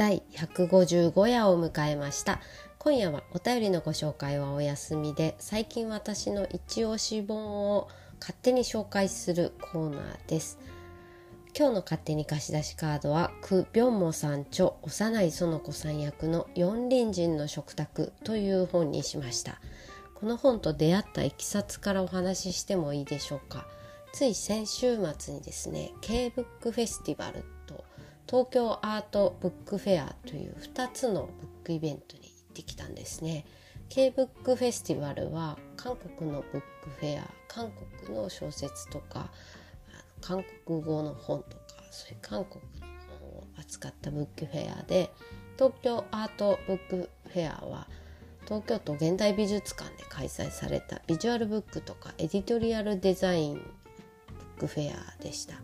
第155夜を迎えました。今夜はお便りのご紹介はお休みで最近私の一押し本を勝手に紹介するコーナーです。今日の勝手に貸し出しカードはク・ビョンモさん著幼い園子さん役の四輪人の食卓という本にしました。この本と出会ったいきさつからお話ししてもいいでしょうか。つい先週末にですね K ブックフェスティバル東京アートブックフェアという2つのブックイベントに行ってきたんですね。K ブックフェスティバルは韓国のブックフェア韓国の小説とか韓国語の本とかそういう韓国の本を扱ったブックフェアで東京アートブックフェアは東京都現代美術館で開催されたビジュアルブックとかエディトリアルデザインブックフェアでした。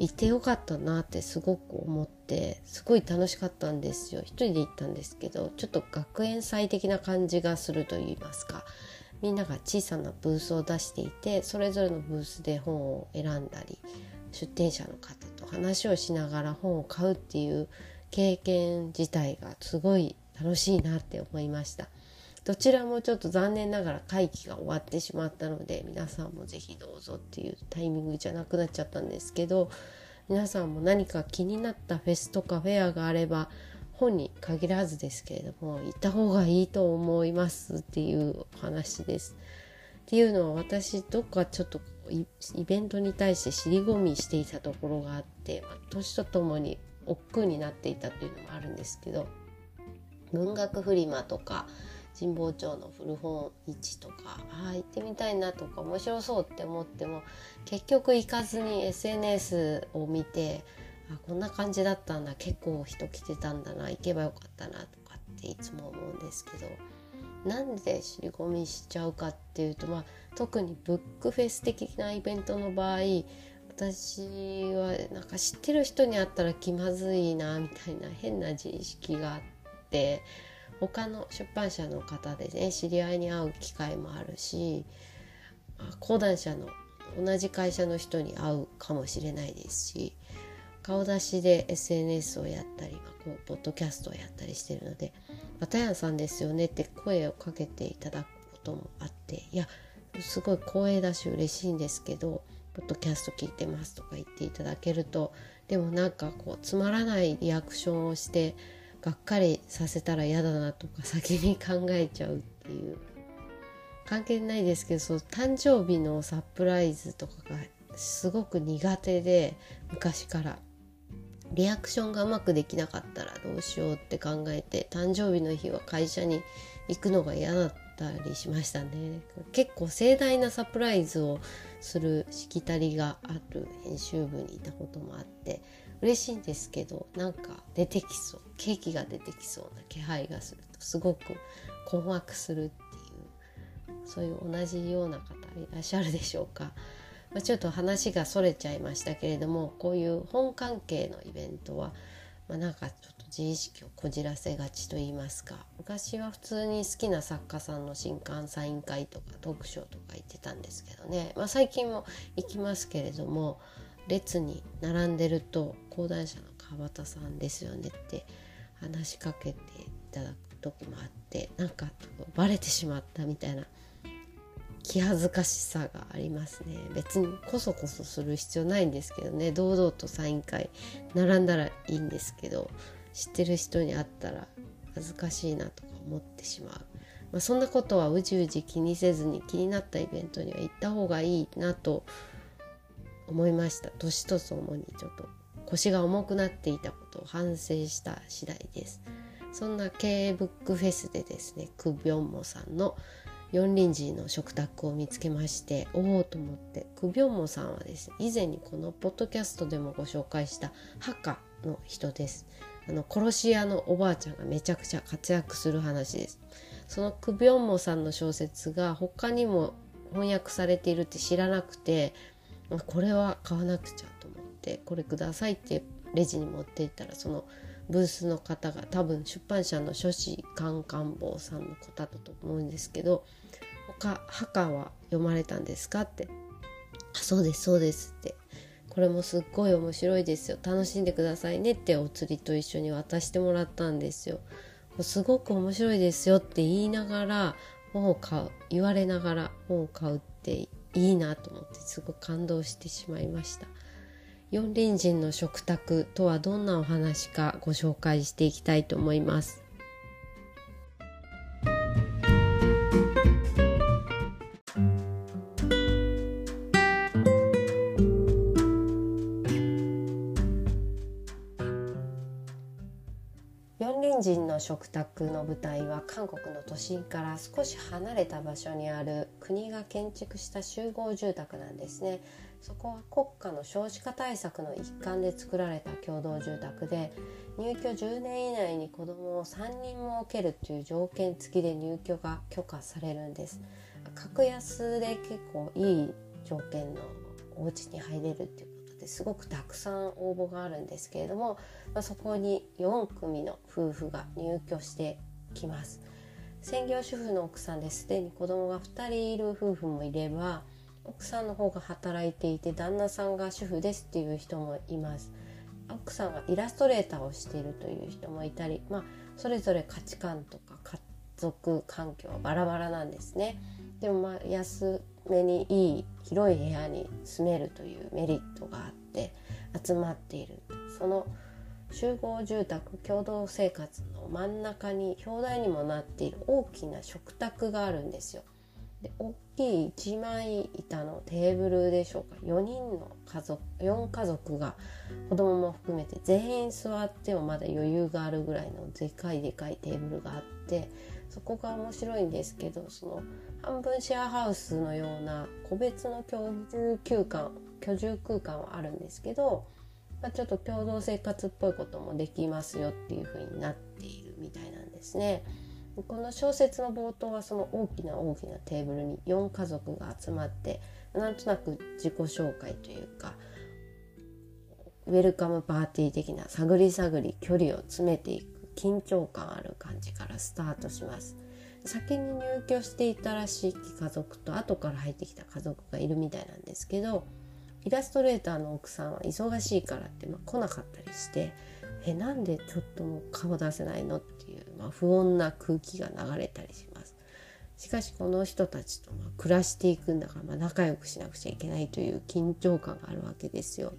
行ってよかったなってすごく思ってすごい楽しかったんですよ。一人で行ったんですけどちょっと学園祭的な感じがすると言いますか。みんなが小さなブースを出していてそれぞれのブースで本を選んだり出店者の方と話をしながら本を買うっていう経験自体がすごい楽しいなって思いました。どちらもちょっと残念ながら会期が終わってしまったので皆さんも是非どうぞっていうタイミングじゃなくなっちゃったんですけど皆さんも何か気になったフェスとかフェアがあれば本に限らずですけれども行った方がいいと思いますっていうお話です。っていうのは私どっかちょっとイベントに対して尻込みしていたところがあって、まあ、年とともに億劫になっていたというのもあるんですけど文学フリマとか神保町の古本市とかああ行ってみたいなとか面白そうって思っても結局行かずに SNS を見てあこんな感じだったんだ結構人来てたんだな行けばよかったなとかっていつも思うんですけどなんで尻込みしちゃうかっていうと、まあ、特にブックフェス的なイベントの場合私はなんか知ってる人に会ったら気まずいなみたいな変な自意識があって他の出版社の方でね知り合いに会う機会もあるし講談社の同じ会社の人に会うかもしれないですし顔出しで SNS をやったり、まあ、こうポッドキャストをやったりしてるので「バタヤンさんですよね」って声をかけていただくこともあっていやすごい光栄だし嬉しいんですけど「ポッドキャスト聞いてます」とか言っていただけるとでもなんかこうつまらないリアクションをしてがっかりさせたら嫌だなとか先に考えちゃうっていう。関係ないですけどそう誕生日のサプライズとかがすごく苦手で昔から。リアクションがうまくできなかったらどうしようって考えて誕生日の日は会社に行くのが嫌だったりしましたね。結構盛大なサプライズをするしきたりがある編集部にいたこともあって嬉しいんですけどなんか出てきそう。ケーキが出てきそうな気配がするとすごく困惑するっていうそういう同じような方いらっしゃるでしょうか。まあ、ちょっと話がそれちゃいましたけれどもこういう本関係のイベントは、まあ、なんかちょっと自意識をこじらせがちと言いますか昔は普通に好きな作家さんの新刊サイン会とかトークショーとか行ってたんですけどね、まあ、最近も行きますけれども列に並んでると講談社の川端さんですよねって話しかけていただく時もあってなんかバレてしまったみたいな気恥ずかしさがありますね。別にこそこそする必要ないんですけどね。堂々とサイン会並んだらいいんですけど知ってる人に会ったら恥ずかしいなとか思ってしまう、まあ、そんなことはうじうじ気にせずに気になったイベントには行った方がいいなと思いました。年とともにちょっと。腰が重くなっていたことを反省した次第ですそんな K ブックフェスでですねクビョンモさんの「四輪寺の食卓を見つけましておおと思ってクビョンモさんはですね以前にこのポッドキャストでもご紹介したハカの人ですあの殺し屋のおばあちゃんがめちゃくちゃ活躍する話です。そのクビョンモさんの小説が他にも翻訳されているって知らなくてこれは買わなくちゃってこれくださいってレジに持っていったらそのブースの方が多分出版社の書士官官房さんの方だと思うんですけど「他墓は読まれたんですか?」って「あそうですそうです」ってこれもすっごい面白いですよ。楽しんでくださいねってお釣りと一緒に渡してもらったんですよすごく面白いですよって言いながら本を買う言われながら本を買うっていいなと思ってすごい感動してしまいました。四輪人の食卓とはどんなお話かご紹介していきたいと思います。四輪人の食卓の舞台は韓国の都心から少し離れた場所にある国が建築した集合住宅なんですね。そこは国家の少子化対策の一環で作られた共同住宅で入居10年以内に子どもを3人も受けるという条件付きで入居が許可されるんです。格安で結構いい条件のお家に入れるっていうことですごくたくさん応募があるんですけれども、まあ、そこに4組の夫婦が入居してきます。専業主婦の奥さんです。でに子供が2人いる夫婦もいれば奥さんの方が働いていて旦那さんが主婦ですっていう人もいます。奥さんがイラストレーターをしているという人もいたり、まあ、それぞれ価値観とか家族環境はバラバラなんですね。でもまあ安めにいい広い部屋に住めるというメリットがあって集まっている。その集合住宅共同生活の真ん中に表題にもなっている大きな食卓があるんですよ。で大きい一枚板のテーブルでしょうか4人の家族4家族が子供も含めて全員座ってもまだ余裕があるぐらいのでかいでかいテーブルがあってそこが面白いんですけどその半分シェアハウスのような個別の居住空間居住空間はあるんですけど、まあ、ちょっと共同生活っぽいこともできますよっていう風になっているみたいなんですね。この小説の冒頭はその大きな大きなテーブルに4家族が集まってなんとなく自己紹介というかウェルカムパーティー的な探り探り距離を詰めていく緊張感ある感じからスタートします。先に入居していたらしい家族と後から入ってきた家族がいるみたいなんですけどイラストレーターの奥さんは忙しいからってま来なかったりしてえなんでちょっともう顔出せないのっていう、まあ、不穏な空気が流れたりします。しかしこの人たちとま暮らしていくんだからま仲良くしなくちゃいけないという緊張感があるわけですよ。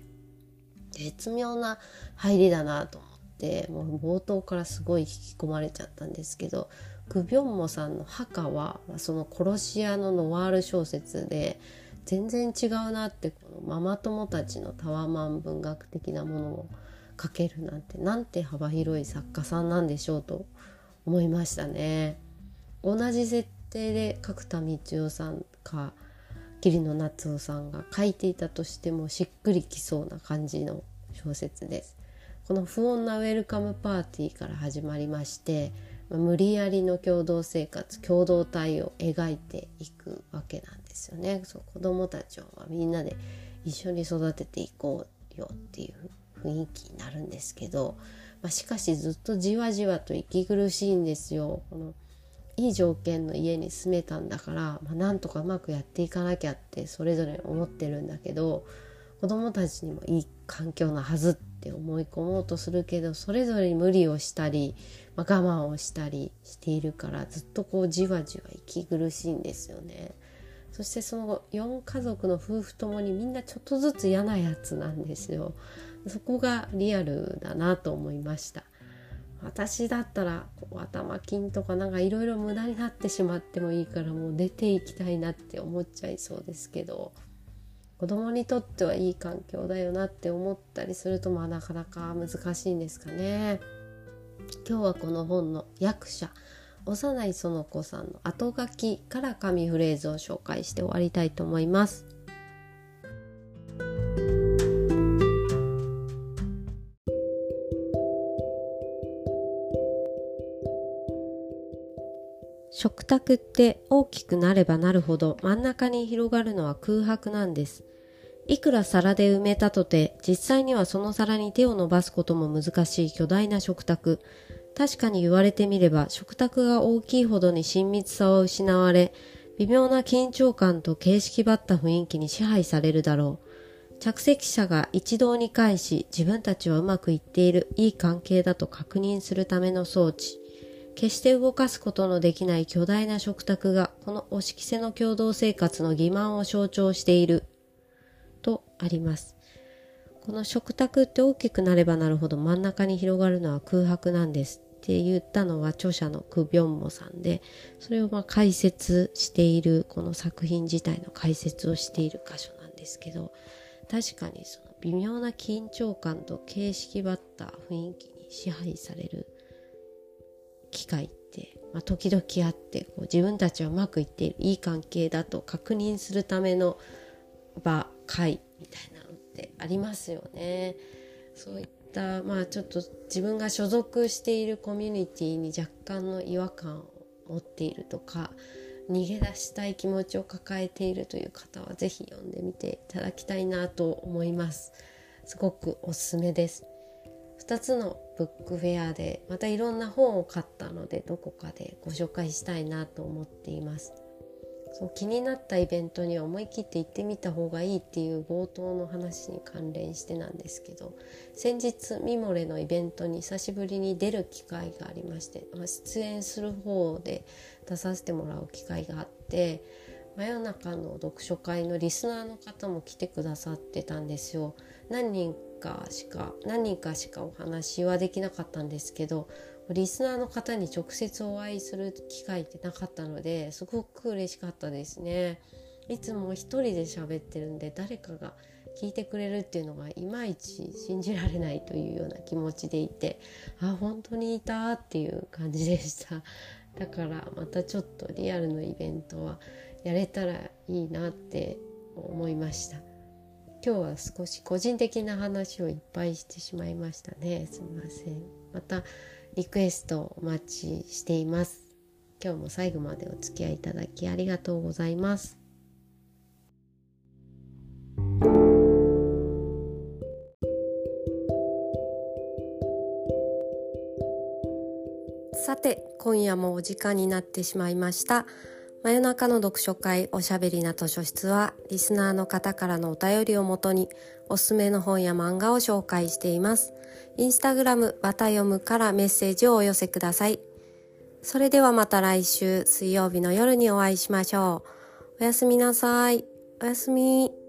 絶妙な入りだなと思ってもう冒頭からすごい引き込まれちゃったんですけどクビョンモさんの墓はその殺し屋のノワール小説で全然違うなってこのママ友たちのタワマン文学的なものを書けるなんてなんて幅広い作家さんなんでしょうと思いましたね。同じ設定で角田光代さんか桐野夏夫さんが書いていたとしてもしっくりきそうな感じの小説です。この不穏なウェルカムパーティーから始まりまして無理やりの共同生活共同体を描いていくわけなんですよね。そう子供たちをみんなで一緒に育てていこうよっていう雰囲気になるんですけど、まあ、しかしずっとじわじわと息苦しいんですよ。このいい条件の家に住めたんだから、まあ、なんとかうまくやっていかなきゃってそれぞれ思ってるんだけど子供たちにもいい環境なはずって思い込もうとするけどそれぞれに無理をしたり、まあ、我慢をしたりしているからずっとこうじわじわ息苦しいんですよね。そしてその4家族の夫婦ともにみんなちょっとずつ嫌なやつなんですよ。そこがリアルだなと思いました私だったらこう頭金とかなんかいろいろ無駄になってしまってもいいからもう出ていきたいなって思っちゃいそうですけど子供にとってはいい環境だよなって思ったりするとまあなかなか難しいんですかね。今日はこの本の役者幼い園子さんの後書きから紙フレーズを紹介して終わりたいと思います。食卓って大きくなればなるほど真ん中に広がるのは空白なんです。いくら皿で埋めたとて、実際にはその皿に手を伸ばすことも難しい巨大な食卓。確かに言われてみれば、食卓が大きいほどに親密さは失われ、微妙な緊張感と形式ばった雰囲気に支配されるだろう。着席者が一堂に会し、自分たちはうまくいっている、いい関係だと確認するための装置。決して動かすことのできない巨大な食卓が、この押し着せの共同生活の欺瞞を象徴している。とあります。この食卓って大きくなればなるほど真ん中に広がるのは空白なんです。って言ったのは著者のクビョンモさんでそれをまあ解説しているこの作品自体の解説をしている箇所なんですけど確かにその微妙な緊張感と形式ばった雰囲気に支配される機会って、まあ、時々あってこう自分たちはうまくいっているいい関係だと確認するための場会みたいなのってありますよね。そういったまあちょっと自分が所属しているコミュニティに若干の違和感を持っているとか逃げ出したい気持ちを抱えているという方は是非読んでみていただきたいなと思いますすごくおすすめです2つのブックフェアでまたいろんな本を買ったのでどこかでご紹介したいなと思っていますそう気になったイベントには思い切って行ってみた方がいいっていう冒頭の話に関連してなんですけど先日ミモレのイベントに久しぶりに出る機会がありまして、出演する方で出させてもらう機会があって真夜中の読書会のリスナーの方も来てくださってたんですよ。何人かしか何人かしかお話はできなかったんですけどリスナーの方に直接お会いする機会ってなかったのですごく嬉しかったですね。いつも一人で喋ってるんで誰かが聞いてくれるっていうのがいまいち信じられないというような気持ちでいてあ本当にいたっていう感じでしただからまたちょっとリアルのイベントはやれたらいいなって思いました今日は少し個人的な話をいっぱいしてしまいましたね。すみません。またリクエストお待ちしています。今日も最後までお付き合いいただきありがとうございます。さて今夜もお時間になってしまいました。真夜中の読書会おしゃべりな図書室はリスナーの方からのお便りをもとにおすすめの本や漫画を紹介しています。インスタグラムわた読むからメッセージをお寄せください。それではまた来週水曜日の夜にお会いしましょう。おやすみなさい。おやすみ。